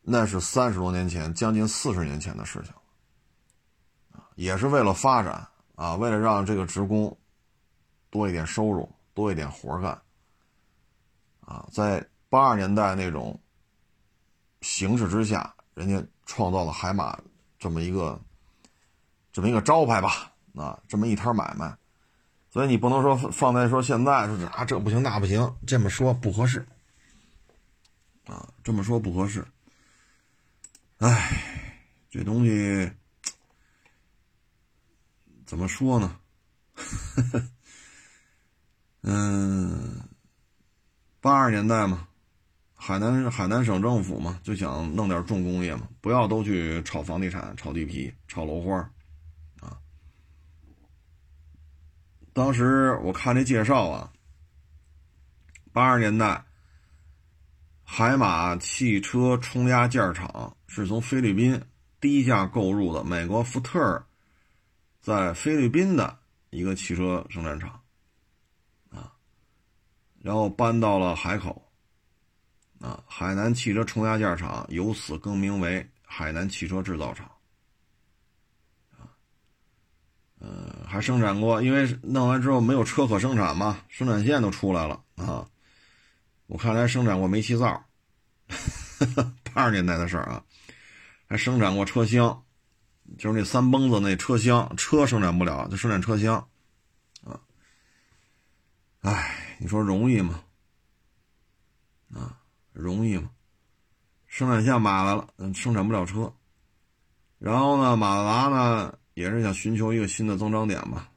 那是三十多年前，将近四十年前的事情，也是为了发展啊，为了让这个职工多一点收入，多一点活干，啊，在八十年代那种形势之下，人家创造了海马这么一个这么一个招牌吧。啊，这么一摊买卖，所以你不能说放在说现在说啊这不行那不行，这么说不合适，啊，这么说不合适。哎，这东西怎么说呢？呵 呵嗯，八二年代嘛，海南海南省政府嘛，就想弄点重工业嘛，不要都去炒房地产、炒地皮、炒楼花。啊当时我看这介绍啊，八十年代，海马汽车冲压件厂是从菲律宾低价购入的美国福特在菲律宾的一个汽车生产厂，然后搬到了海口，啊，海南汽车冲压件厂由此更名为海南汽车制造厂。呃，还生产过，因为弄完之后没有车可生产嘛，生产线都出来了啊。我看来生产过煤气灶，八十年代的事儿啊，还生产过车厢，就是那三蹦子那车厢，车生产不了，就生产车厢啊。哎，你说容易吗？啊，容易吗？生产线买来了，嗯，生产不了车，然后呢，马自达呢？也是想寻求一个新的增长点吧，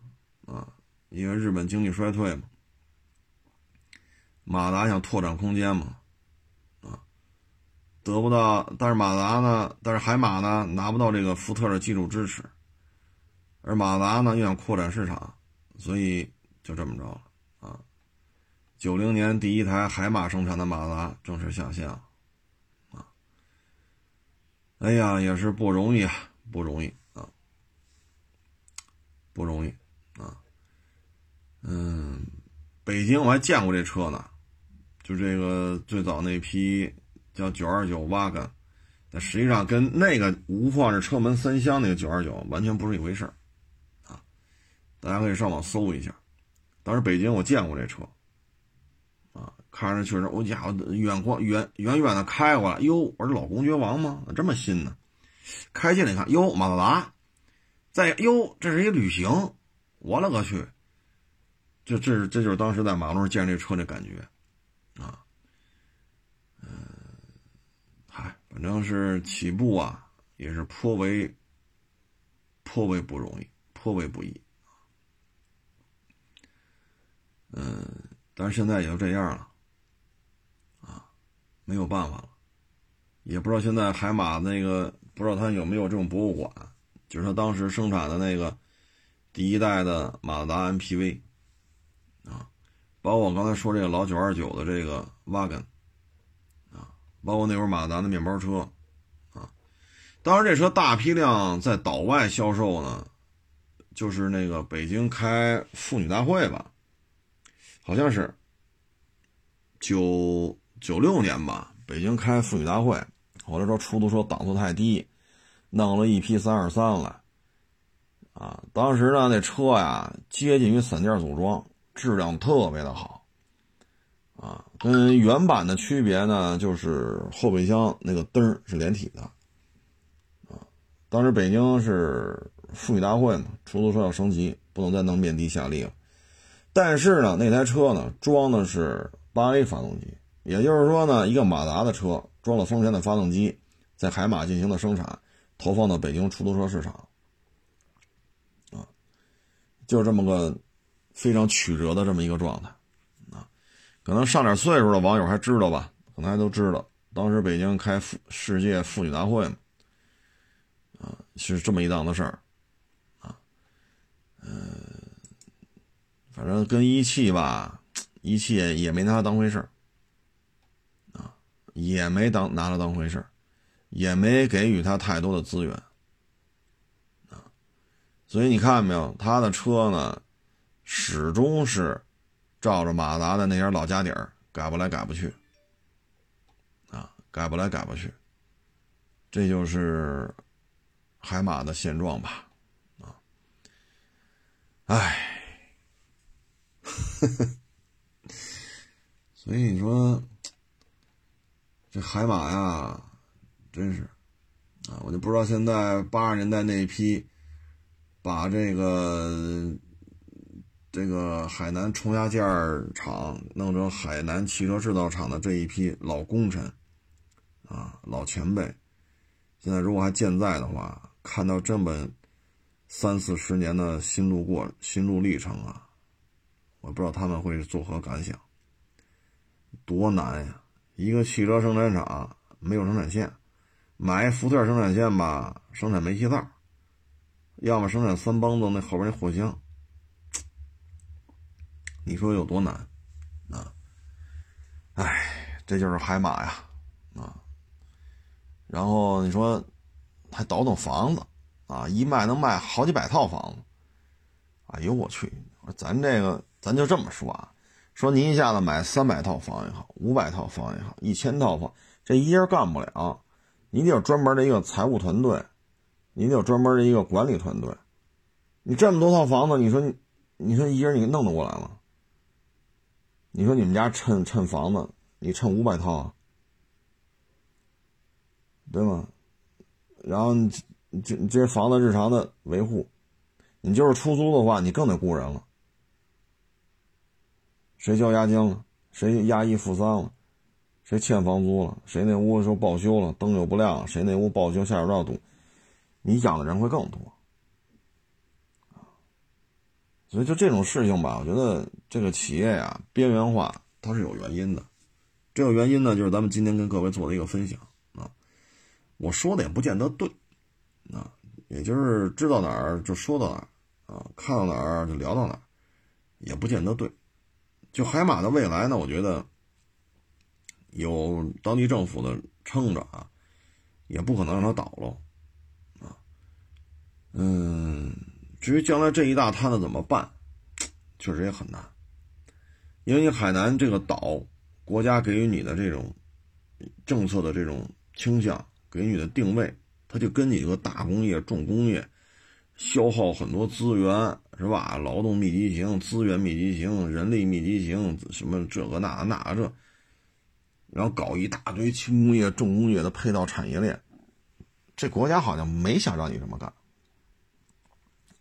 啊，因为日本经济衰退嘛，马达想拓展空间嘛，啊，得不到，但是马达呢，但是海马呢拿不到这个福特的技术支持，而马达呢又想扩展市场，所以就这么着了，九零年第一台海马生产的马达正式下线了，啊，哎呀，也是不容易啊，不容易啊，不容易啊。嗯，北京我还见过这车呢，就这个最早那批叫九二九 Wagon，但实际上跟那个无放置车门三厢那个九二九完全不是一回事啊。大家可以上网搜一下，当时北京我见过这车。看着确实，我家伙远光远远远的开过来，哟，我说老公爵王吗？这么新呢？开进来一看，哟，马自达。再哟，这是一旅行，我勒个去！这这是这就是当时在马路上见这车的感觉啊。嗯，嗨，反正是起步啊，也是颇为颇为不容易，颇为不易。嗯，但是现在也就这样了。没有办法了，也不知道现在海马那个不知道它有没有这种博物馆，就是它当时生产的那个第一代的马自达 MPV 啊，包括我刚才说这个老九二九的这个 Wagon 啊，包括那会儿马自达的面包车啊，当时这车大批量在岛外销售呢，就是那个北京开妇女大会吧，好像是九。九六年吧，北京开妇女大会，后来说出租车档次太低，弄了一批三二三来。啊，当时呢那车呀接近于散件组装，质量特别的好。啊，跟原版的区别呢，就是后备箱那个灯是连体的。啊，当时北京是妇女大会嘛，出租车要升级，不能再弄面的夏利了。但是呢，那台车呢装的是八 A 发动机。也就是说呢，一个马达的车装了丰田的发动机，在海马进行的生产，投放到北京出租车市场，啊，就这么个非常曲折的这么一个状态，啊，可能上点岁数的网友还知道吧，可能还都知道，当时北京开妇世界妇女大会嘛，啊，是这么一档子事儿，啊，嗯，反正跟一汽吧，一汽也没拿它当回事儿。也没当拿他当回事也没给予他太多的资源，啊，所以你看没有，他的车呢，始终是照着马达的那点老家底儿改不来改不去，啊，改不来改不去，这就是海马的现状吧，啊，唉，所以你说。这海马呀，真是啊！我就不知道现在八十年代那一批，把这个这个海南冲压件厂弄成海南汽车制造厂的这一批老功臣啊，老前辈，现在如果还健在的话，看到这么三四十年的心路过心路历程啊，我不知道他们会作何感想，多难呀！一个汽车生产厂没有生产线，买福特生产线吧，生产煤气灶，要么生产三蹦子那后边那货箱，你说有多难啊？哎，这就是海马呀啊！然后你说还倒腾房子啊，一卖能卖好几百套房子，哎呦我去！咱这个咱就这么说啊。说您一下子买三百套房也好，五百套房也好，一千套房，这一人干不了，你得有专门的一个财务团队，你得有专门的一个管理团队。你这么多套房子，你说你，你说一人你弄得过来吗？你说你们家趁趁房子，你趁五百套啊，对吗？然后这这房子日常的维护，你就是出租的话，你更得雇人了。谁交押金了？谁押一付三了？谁欠房租了？谁那屋说报修了，灯又不亮？谁那屋报修下水道堵？你养的人会更多所以就这种事情吧，我觉得这个企业呀，边缘化它是有原因的。这个原因呢，就是咱们今天跟各位做的一个分享啊。我说的也不见得对啊，也就是知道哪儿就说到哪儿啊，看到哪儿就聊到哪儿，也不见得对。就海马的未来呢，我觉得有当地政府的撑着啊，也不可能让它倒了，啊，嗯，至于将来这一大摊子怎么办，确实也很难，因为你海南这个岛，国家给予你的这种政策的这种倾向，给你的定位，它就跟你这个大工业、重工业，消耗很多资源，是吧？劳动密集型、资源密集型、人力密集型，什么这个那那这。然后搞一大堆轻工业、重工业的配套产业链，这国家好像没想让你这么干。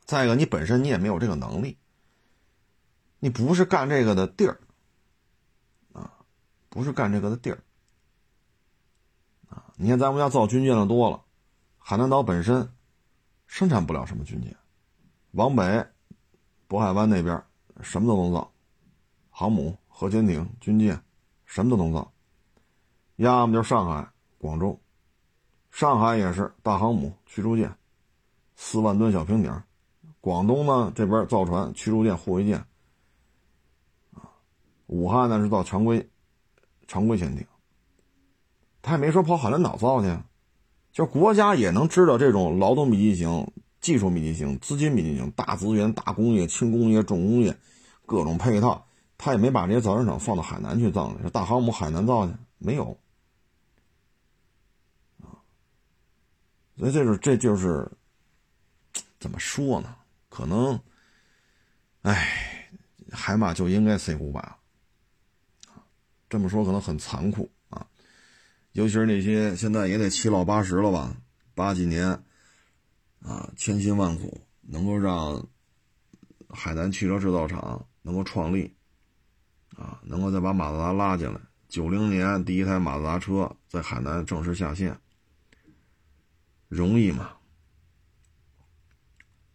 再一个，你本身你也没有这个能力，你不是干这个的地儿，啊，不是干这个的地儿，啊，你看咱们家造军舰的多了，海南岛本身生产不了什么军舰，往北，渤海湾那边什么都能造，航母、核潜艇、军舰，什么都能造。要么就是上海、广州，上海也是大航母、驱逐舰，四万吨小平顶；广东呢这边造船、驱逐舰、护卫舰，啊，武汉呢是造常规、常规潜艇。他也没说跑海南岛造去，就国家也能知道这种劳动密集型、技术密集型、资金密集型、大资源、大工业、轻工业、重工业，各种配套，他也没把这些造船厂放到海南去造去，大航母海南造去没有啊。所以这是这就是怎么说呢？可能，哎，海马就应该 C 五百。这么说可能很残酷啊，尤其是那些现在也得七老八十了吧，八几年啊，千辛万苦能够让海南汽车制造厂能够创立啊，能够再把马自达拉进来。九零年第一台马自达车在海南正式下线。容易吗？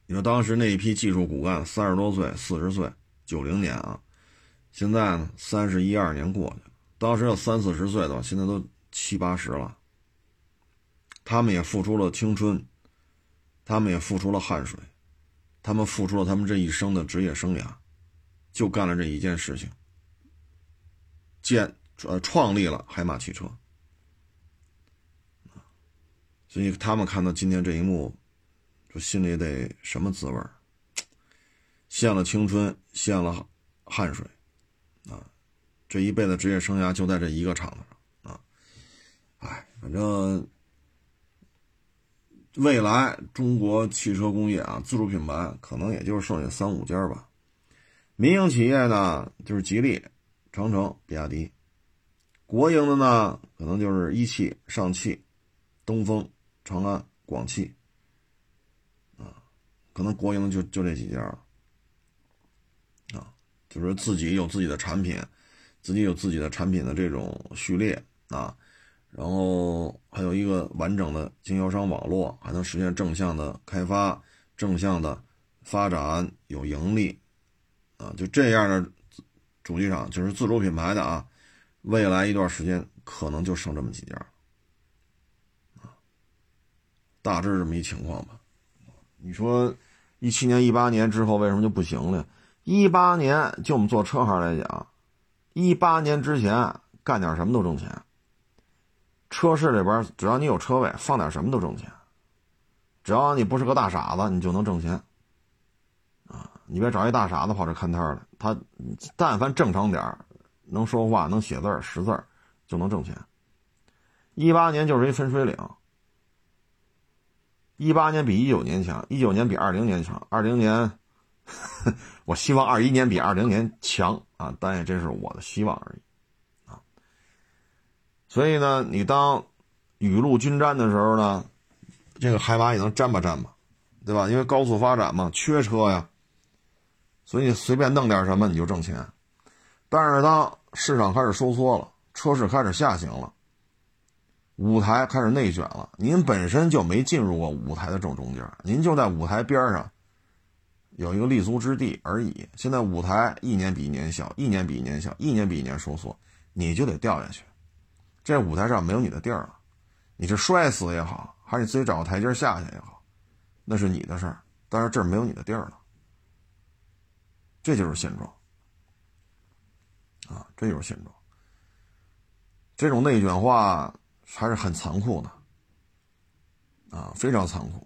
你说当时那一批技术骨干三十多岁、四十岁，九零年啊，现在呢三十一二年过去了，当时要三四十岁的，现在都七八十了。他们也付出了青春，他们也付出了汗水，他们付出了他们这一生的职业生涯，就干了这一件事情，建呃创立了海马汽车。所以他们看到今天这一幕，就心里得什么滋味儿？献了青春，献了汗水，啊，这一辈子职业生涯就在这一个厂子上，啊，哎，反正未来中国汽车工业啊，自主品牌可能也就是剩下三五家吧。民营企业呢，就是吉利、长城、比亚迪；国营的呢，可能就是一汽、上汽、东风。长安、广汽，啊，可能国营就就这几家了，啊，就是自己有自己的产品，自己有自己的产品的这种序列啊，然后还有一个完整的经销商网络，还能实现正向的开发、正向的发展，有盈利，啊，就这样的主机厂就是自主品牌的啊，未来一段时间可能就剩这么几家。大致这么一情况吧，你说一七年、一八年之后为什么就不行了？一八年就我们做车行来讲，一八年之前干点什么都挣钱。车市里边只要你有车位，放点什么都挣钱。只要你不是个大傻子，你就能挣钱。啊，你别找一大傻子跑这看摊了，他但凡正常点能说话、能写字识字就能挣钱。一八年就是一分水岭。一八年比一九年强，一九年比二零年强，二零年，我希望二一年比二零年强啊！但也这是我的希望而已。所以呢，你当雨露均沾的时候呢，这个海马也能沾吧沾吧，对吧？因为高速发展嘛，缺车呀，所以你随便弄点什么你就挣钱。但是当市场开始收缩了，车市开始下行了。舞台开始内卷了，您本身就没进入过舞台的正中间，您就在舞台边上有一个立足之地而已。现在舞台一年比一年小，一年比一年小，一年比一年收缩，你就得掉下去。这舞台上没有你的地儿了，你是摔死也好，还是你自己找个台阶下去也好，那是你的事儿。但是这儿没有你的地儿了，这就是现状啊，这就是现状。这种内卷化。还是很残酷的，啊，非常残酷。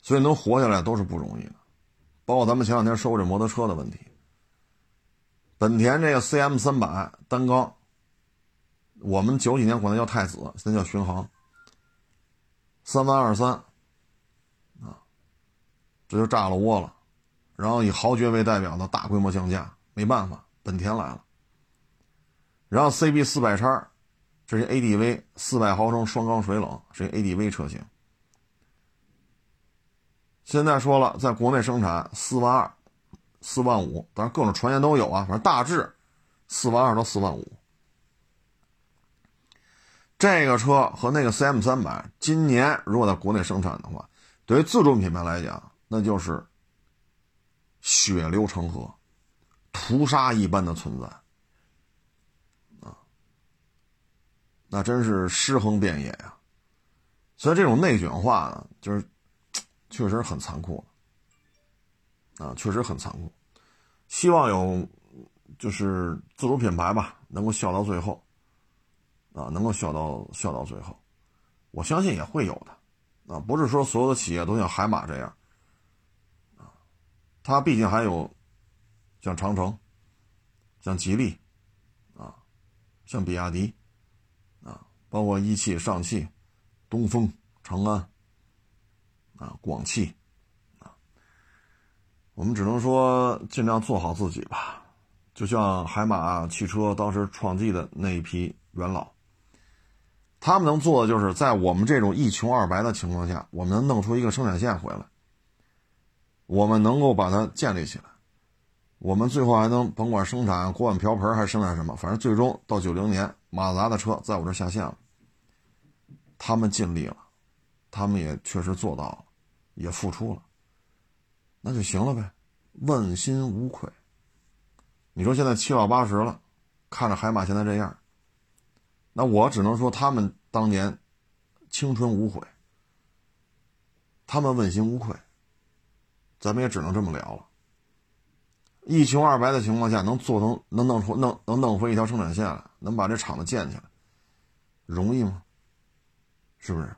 所以能活下来都是不容易的，包括咱们前两天说这摩托车的问题。本田这个 CM 三百单缸，我们九几年管它叫太子，现在叫巡航，三万二三，啊，这就炸了窝了。然后以豪爵为代表的大规模降价，没办法，本田来了。然后 CB 四百叉，这是 ADV 四百毫升双缸水冷，是 ADV 车型。现在说了，在国内生产四万二、四万五，当然各种传言都有啊，反正大致四万二到四万五。这个车和那个 CM 三百，今年如果在国内生产的话，对于自主品牌来讲，那就是血流成河、屠杀一般的存在啊，那真是尸横遍野呀。所以这种内卷化呢，就是。确实很残酷，啊，确实很残酷。希望有，就是自主品牌吧，能够笑到最后，啊，能够笑到笑到最后。我相信也会有的，啊，不是说所有的企业都像海马这样，啊，它毕竟还有像长城、像吉利，啊，像比亚迪，啊，包括一汽、上汽、东风、长安。啊，广汽，啊，我们只能说尽量做好自己吧。就像海马汽车当时创立的那一批元老，他们能做的就是在我们这种一穷二白的情况下，我们能弄出一个生产线回来，我们能够把它建立起来，我们最后还能甭管生产锅碗瓢盆还是生产什么，反正最终到九零年，马自达的车在我这下线了，他们尽力了，他们也确实做到了。也付出了，那就行了呗，问心无愧。你说现在七老八十了，看着海马现在这样，那我只能说他们当年青春无悔，他们问心无愧。咱们也只能这么聊了。一穷二白的情况下，能做成能弄出弄能弄回一条生产线来，能把这厂子建起来，容易吗？是不是？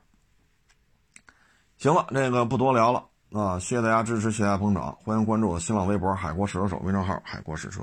行了，这个不多聊了啊！谢谢大家支持，谢谢大家捧场，欢迎关注我的新浪微博“海阔试车手”微信号“海阔试车”。